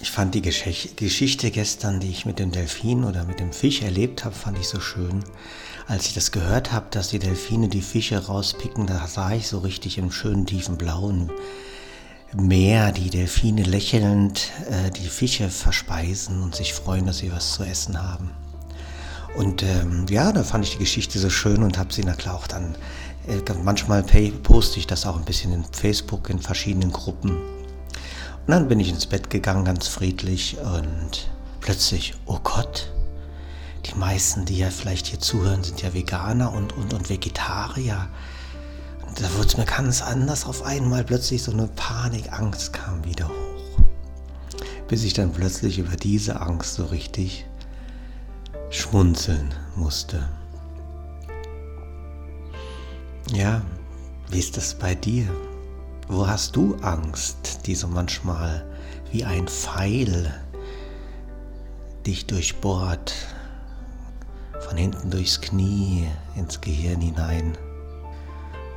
Ich fand die Geschichte gestern, die ich mit dem Delfin oder mit dem Fisch erlebt habe, fand ich so schön. Als ich das gehört habe, dass die Delfine die Fische rauspicken, da sah ich so richtig im schönen tiefen blauen Meer die Delfine lächelnd äh, die Fische verspeisen und sich freuen, dass sie was zu essen haben. Und ähm, ja, da fand ich die Geschichte so schön und habe sie na klar auch dann, äh, manchmal poste ich das auch ein bisschen in Facebook, in verschiedenen Gruppen. Und dann bin ich ins Bett gegangen, ganz friedlich und plötzlich, oh Gott, die meisten, die ja vielleicht hier zuhören, sind ja Veganer und, und, und Vegetarier da wurde es mir ganz anders. Auf einmal plötzlich so eine Panik, Angst kam wieder hoch. Bis ich dann plötzlich über diese Angst so richtig schmunzeln musste. Ja, wie ist es bei dir? Wo hast du Angst, die so manchmal wie ein Pfeil dich durchbohrt, von hinten durchs Knie ins Gehirn hinein?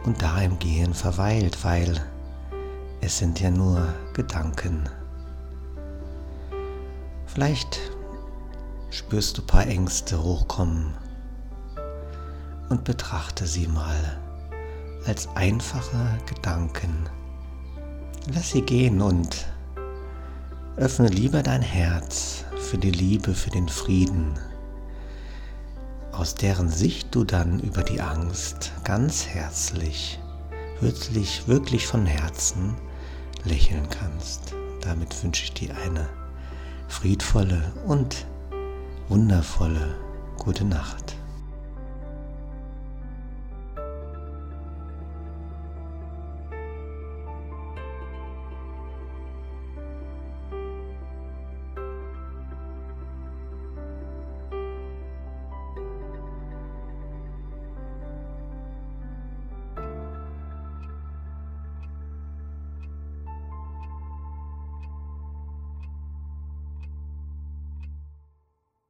und da im Gehen verweilt, weil es sind ja nur Gedanken. Vielleicht spürst du ein paar Ängste hochkommen und betrachte sie mal als einfache Gedanken. Lass sie gehen und öffne lieber dein Herz für die Liebe, für den Frieden, aus deren Sicht du dann über die Angst ganz herzlich, wirklich, wirklich von Herzen lächeln kannst. Damit wünsche ich dir eine friedvolle und wundervolle gute Nacht.